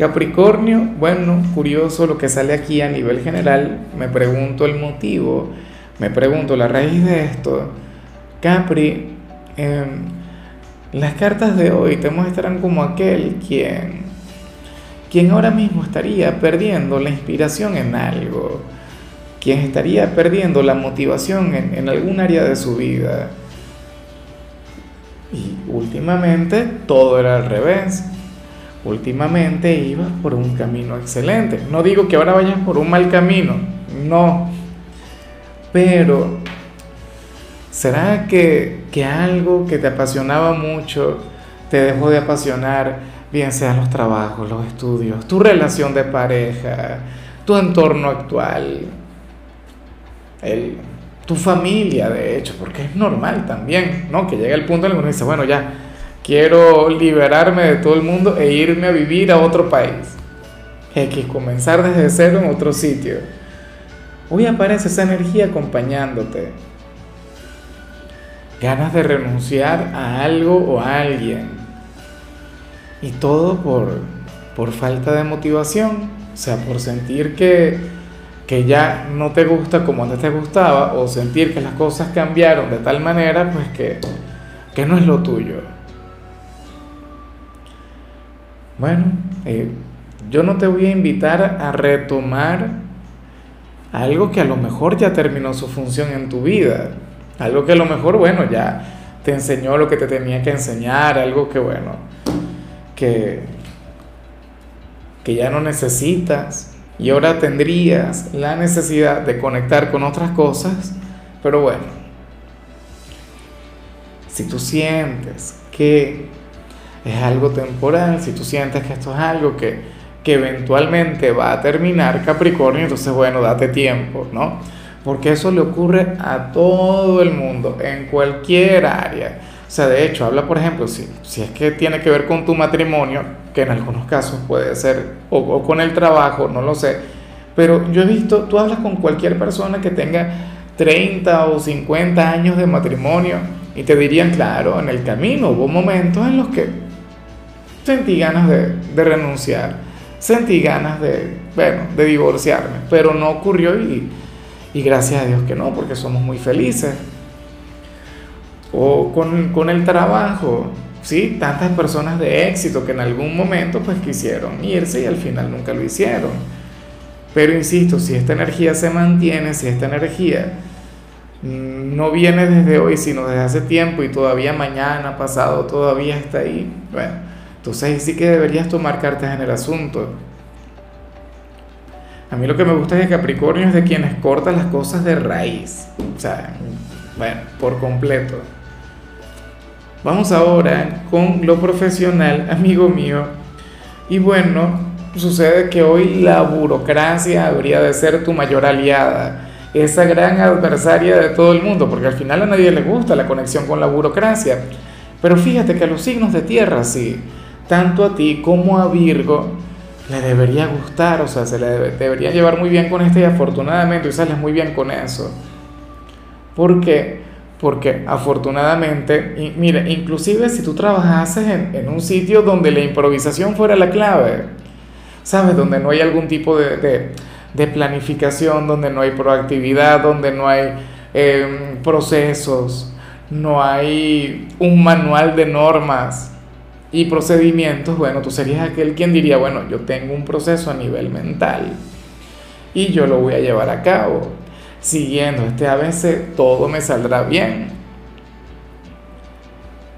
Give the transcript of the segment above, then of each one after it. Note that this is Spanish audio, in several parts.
Capricornio, bueno, curioso lo que sale aquí a nivel general, me pregunto el motivo, me pregunto la raíz de esto. Capri, em, las cartas de hoy te muestran como aquel quien, quien ahora mismo estaría perdiendo la inspiración en algo, quien estaría perdiendo la motivación en, en algún área de su vida. Y últimamente todo era al revés últimamente ibas por un camino excelente. No digo que ahora vayas por un mal camino, no. Pero, ¿será que, que algo que te apasionaba mucho te dejó de apasionar? Bien sean los trabajos, los estudios, tu relación de pareja, tu entorno actual, tu familia, de hecho, porque es normal también, ¿no? Que llega el punto en el que uno dice, bueno, ya, quiero liberarme de todo el mundo e irme a vivir a otro país. X, comenzar desde cero en otro sitio. Hoy aparece esa energía acompañándote. Ganas de renunciar a algo o a alguien. Y todo por, por falta de motivación. O sea, por sentir que, que ya no te gusta como antes te gustaba. O sentir que las cosas cambiaron de tal manera pues que, que no es lo tuyo. Bueno, eh, yo no te voy a invitar a retomar algo que a lo mejor ya terminó su función en tu vida, algo que a lo mejor, bueno, ya te enseñó lo que te tenía que enseñar, algo que, bueno, que, que ya no necesitas. Y ahora tendrías la necesidad de conectar con otras cosas, pero bueno, si tú sientes que es algo temporal, si tú sientes que esto es algo que, que eventualmente va a terminar Capricornio, entonces bueno, date tiempo, ¿no? Porque eso le ocurre a todo el mundo, en cualquier área. O sea, de hecho, habla, por ejemplo, si, si es que tiene que ver con tu matrimonio, que en algunos casos puede ser, o, o con el trabajo, no lo sé, pero yo he visto, tú hablas con cualquier persona que tenga 30 o 50 años de matrimonio y te dirían, claro, en el camino hubo momentos en los que sentí ganas de, renunciar, sentí ganas de, bueno, de divorciarme, pero no ocurrió y, y gracias a Dios que no, porque somos muy felices. O con, con, el trabajo, ¿sí? Tantas personas de éxito que en algún momento pues quisieron irse y al final nunca lo hicieron. Pero insisto, si esta energía se mantiene, si esta energía no viene desde hoy, sino desde hace tiempo y todavía mañana, pasado, todavía está ahí, bueno, entonces sí que deberías tomar cartas en el asunto. A mí lo que me gusta de Capricornio es de quienes cortan las cosas de raíz. O sea, bueno, por completo. Vamos ahora con lo profesional, amigo mío. Y bueno, sucede que hoy la burocracia habría de ser tu mayor aliada, esa gran adversaria de todo el mundo, porque al final a nadie le gusta la conexión con la burocracia. Pero fíjate que a los signos de tierra sí tanto a ti como a Virgo le debería gustar, o sea, se le debería llevar muy bien con este y afortunadamente y sales muy bien con eso. ¿Por qué? Porque afortunadamente, y, mira, inclusive si tú trabajases en, en, un sitio donde la improvisación fuera la clave, ¿sabes? Donde no hay algún tipo de, de, de planificación, donde no hay proactividad, donde no hay eh, procesos, no hay un manual de normas, y procedimientos, bueno, tú serías aquel quien diría, bueno, yo tengo un proceso a nivel mental y yo lo voy a llevar a cabo. Siguiendo este ABC, todo me saldrá bien.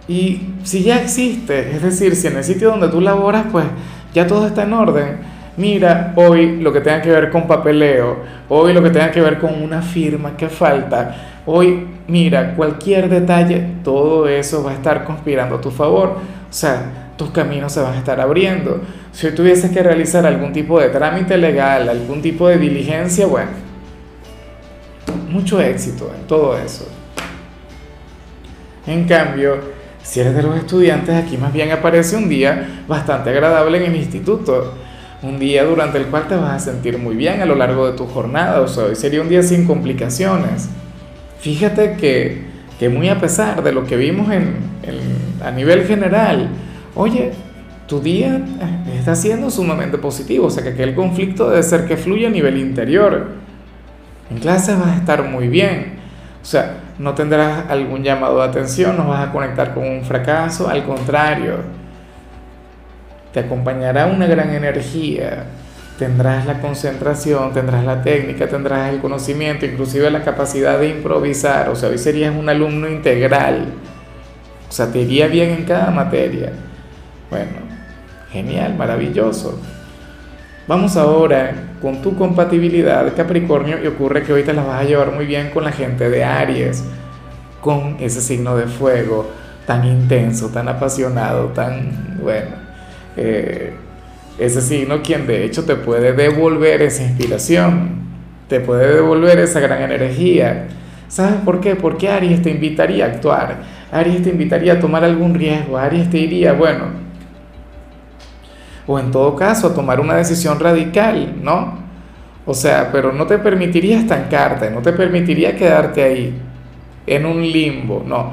Y si ya existe, es decir, si en el sitio donde tú laboras, pues ya todo está en orden. Mira, hoy lo que tenga que ver con papeleo, hoy lo que tenga que ver con una firma que falta, hoy, mira, cualquier detalle, todo eso va a estar conspirando a tu favor o sea, tus caminos se van a estar abriendo. Si hoy tuvieses que realizar algún tipo de trámite legal, algún tipo de diligencia, bueno, mucho éxito en todo eso. En cambio, si eres de los estudiantes, aquí más bien aparece un día bastante agradable en el instituto. Un día durante el cual te vas a sentir muy bien a lo largo de tu jornada. O sea, hoy sería un día sin complicaciones. Fíjate que, que muy a pesar de lo que vimos en, a nivel general, oye, tu día eh, está siendo sumamente positivo. O sea, que aquel conflicto debe ser que fluya a nivel interior. En clase vas a estar muy bien. O sea, no tendrás algún llamado de atención, no vas a conectar con un fracaso, al contrario, te acompañará una gran energía, tendrás la concentración, tendrás la técnica, tendrás el conocimiento, inclusive la capacidad de improvisar, o sea, hoy serías un alumno integral, o sea, te iría bien en cada materia. Bueno, genial, maravilloso. Vamos ahora con tu compatibilidad Capricornio y ocurre que hoy te las vas a llevar muy bien con la gente de Aries, con ese signo de fuego tan intenso, tan apasionado, tan bueno. Eh, ese signo quien de hecho te puede devolver esa inspiración, te puede devolver esa gran energía. ¿Sabes por qué? Porque Aries te invitaría a actuar, Aries te invitaría a tomar algún riesgo, Aries te diría, bueno, o en todo caso tomar una decisión radical, ¿no? O sea, pero no te permitiría estancarte, no te permitiría quedarte ahí, en un limbo, no.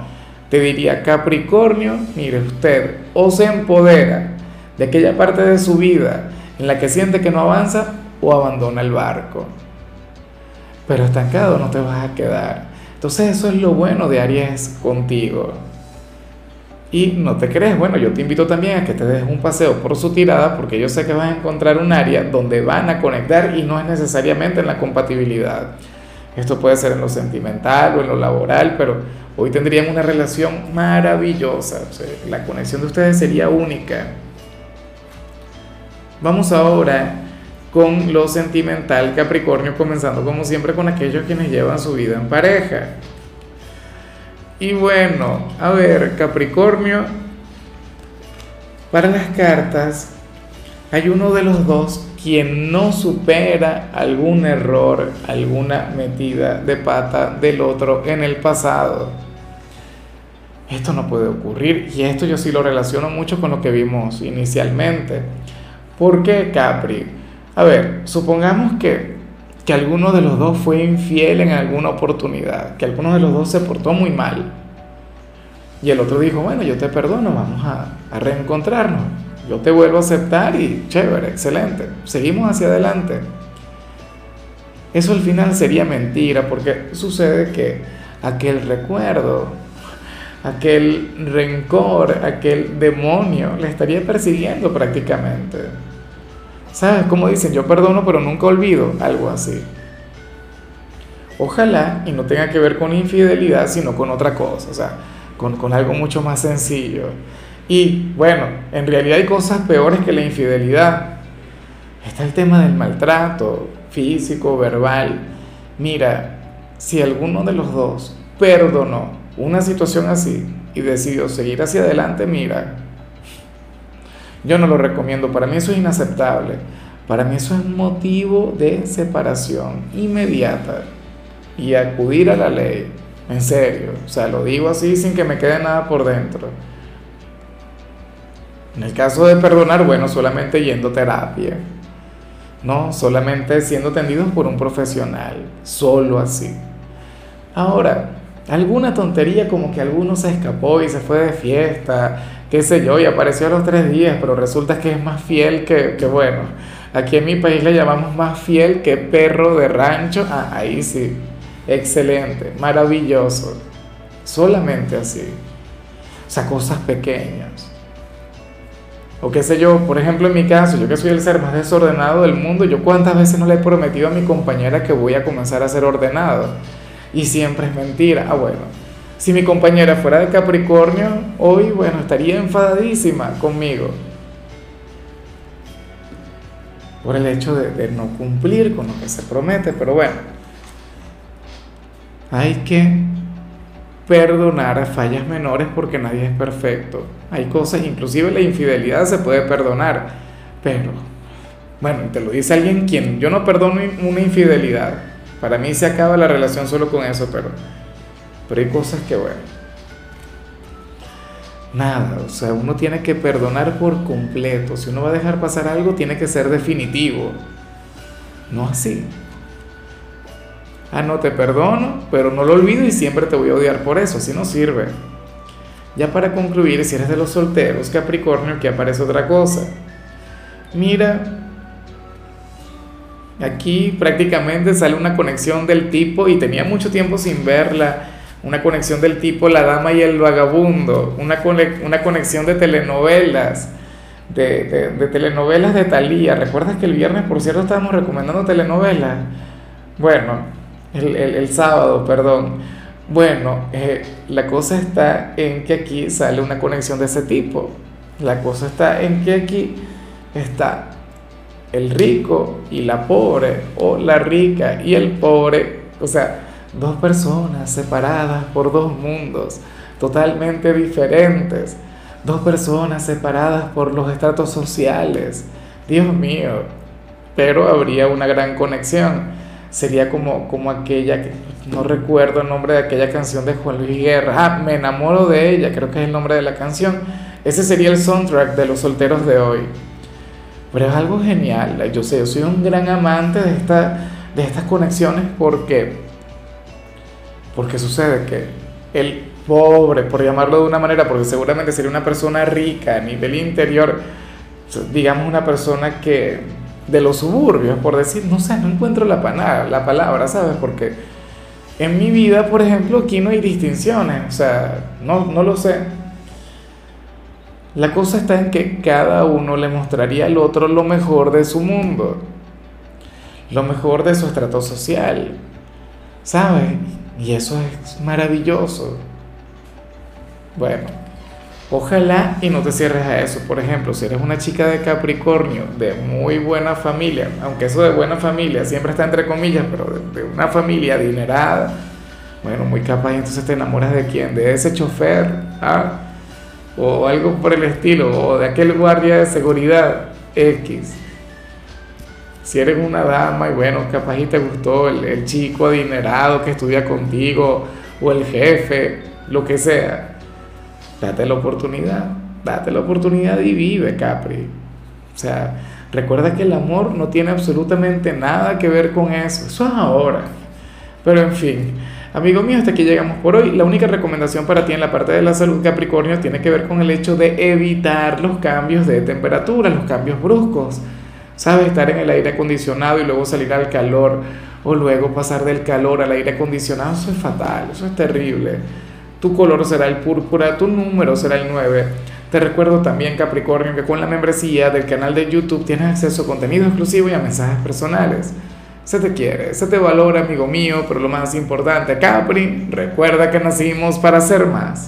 Te diría, Capricornio, mire usted, o se empodera de aquella parte de su vida en la que siente que no avanza o abandona el barco. Pero estancado no te vas a quedar. Entonces eso es lo bueno de Aries contigo. Y no te crees, bueno, yo te invito también a que te des un paseo por su tirada porque yo sé que vas a encontrar un área donde van a conectar y no es necesariamente en la compatibilidad. Esto puede ser en lo sentimental o en lo laboral, pero hoy tendrían una relación maravillosa. la conexión de ustedes sería única. Vamos ahora con lo sentimental Capricornio, comenzando como siempre con aquellos quienes llevan su vida en pareja. Y bueno, a ver, Capricornio, para las cartas hay uno de los dos quien no supera algún error, alguna metida de pata del otro en el pasado. Esto no puede ocurrir y esto yo sí lo relaciono mucho con lo que vimos inicialmente. ¿Por qué Capri? A ver, supongamos que que alguno de los dos fue infiel en alguna oportunidad, que alguno de los dos se portó muy mal. Y el otro dijo, bueno, yo te perdono, vamos a, a reencontrarnos, yo te vuelvo a aceptar y chévere, excelente, seguimos hacia adelante. Eso al final sería mentira porque sucede que aquel recuerdo, aquel rencor, aquel demonio le estaría persiguiendo prácticamente. ¿Sabes? Como dicen, yo perdono pero nunca olvido, algo así. Ojalá y no tenga que ver con infidelidad, sino con otra cosa, o sea, con, con algo mucho más sencillo. Y bueno, en realidad hay cosas peores que la infidelidad. Está el tema del maltrato físico, verbal. Mira, si alguno de los dos perdonó una situación así y decidió seguir hacia adelante, mira, yo no lo recomiendo, para mí eso es inaceptable. Para mí eso es motivo de separación inmediata y acudir a la ley. En serio, o sea, lo digo así sin que me quede nada por dentro. En el caso de perdonar, bueno, solamente yendo a terapia. No, solamente siendo atendidos por un profesional, solo así. Ahora, alguna tontería como que alguno se escapó y se fue de fiesta, qué sé yo, y apareció a los tres días, pero resulta que es más fiel que, que bueno, aquí en mi país le llamamos más fiel que perro de rancho, ah, ahí sí, excelente, maravilloso, solamente así, o sea, cosas pequeñas. O qué sé yo, por ejemplo en mi caso, yo que soy el ser más desordenado del mundo, yo cuántas veces no le he prometido a mi compañera que voy a comenzar a ser ordenado. Y siempre es mentira. Ah, bueno, si mi compañera fuera de Capricornio, hoy, bueno, estaría enfadadísima conmigo por el hecho de, no cumplir con lo que se promete, pero bueno, hay que perdonar fallas menores porque nadie es perfecto. Hay cosas, inclusive la infidelidad se puede perdonar, pero, bueno, te lo dice alguien quien yo no perdono una infidelidad. Para mí se acaba la relación solo con eso, pero, pero hay cosas que, bueno, nada, o sea, uno tiene que perdonar por completo. Si uno va a dejar pasar algo, tiene que ser definitivo. No así. Ah, no te perdono, pero no lo olvido y siempre te voy a odiar por eso, así no sirve. Ya para concluir, si eres de los solteros, Capricornio, que aparece otra cosa. Mira, aquí prácticamente sale una conexión del tipo, y tenía mucho tiempo sin verla, una conexión del tipo La Dama y el Vagabundo, una, una conexión de telenovelas. De, telenovelas de Thalía. ¿Recuerdas que el viernes, por cierto, estábamos recomendando telenovelas? Bueno, el, sábado, perdón. Bueno, eh, la cosa está en que aquí sale una conexión de ese tipo. La cosa está en que aquí está el rico y la pobre, o la rica y el pobre. O sea, dos personas separadas por dos mundos totalmente diferentes. Dos personas separadas por los estratos sociales. Dios mío, pero habría una gran conexión sería como, como aquella, que no recuerdo el nombre de aquella canción de Juan Luis Guerra, ah, me enamoro de ella, creo que es el nombre de la canción, ese sería el soundtrack de los solteros de hoy. Pero es algo genial, yo sé, yo soy un gran amante de, esta, de estas conexiones porque, porque sucede que el pobre, por llamarlo de una manera, porque seguramente sería una persona rica a nivel interior, digamos una persona que de los suburbios, por decir, no sé, no encuentro la, la palabra, ¿sabes? Porque en mi vida, por ejemplo, aquí no hay distinciones, o sea, no, no lo sé. La cosa está en que cada uno le mostraría al otro lo mejor de su mundo, lo mejor de su estrato social, ¿sabes? Y eso es maravilloso. Bueno, Ojalá y no te cierres a eso. Por ejemplo, si eres una chica de Capricornio, de muy buena familia, aunque eso de buena familia siempre está entre comillas, pero de, una familia adinerada, bueno, muy capaz, entonces te enamoras de quién? De ese chofer, ¿ah? O algo por el estilo, o de aquel guardia de seguridad X. Si eres una dama y bueno, capaz y te gustó el, el chico adinerado que estudia contigo, o el jefe, lo que sea Date la oportunidad, date la oportunidad y vive, Capri. O sea, recuerda que el amor no tiene absolutamente nada que ver con eso. Eso es ahora. Pero en fin, amigo mío, hasta aquí llegamos por hoy. La única recomendación para ti en la parte de la salud Capricornio tiene que ver con el hecho de evitar los cambios de temperatura, los cambios bruscos. ¿Sabes? Estar en el aire acondicionado y luego salir al calor o luego pasar del calor al aire acondicionado, eso es fatal, eso es terrible tu color será el púrpura, tu número será el 9. Te recuerdo también, Capricornio, que con la membresía del canal de YouTube tienes acceso a contenido exclusivo y a mensajes personales. Se te quiere, se te valora, amigo mío, pero lo más importante, Capri, recuerda que nacimos para ser más.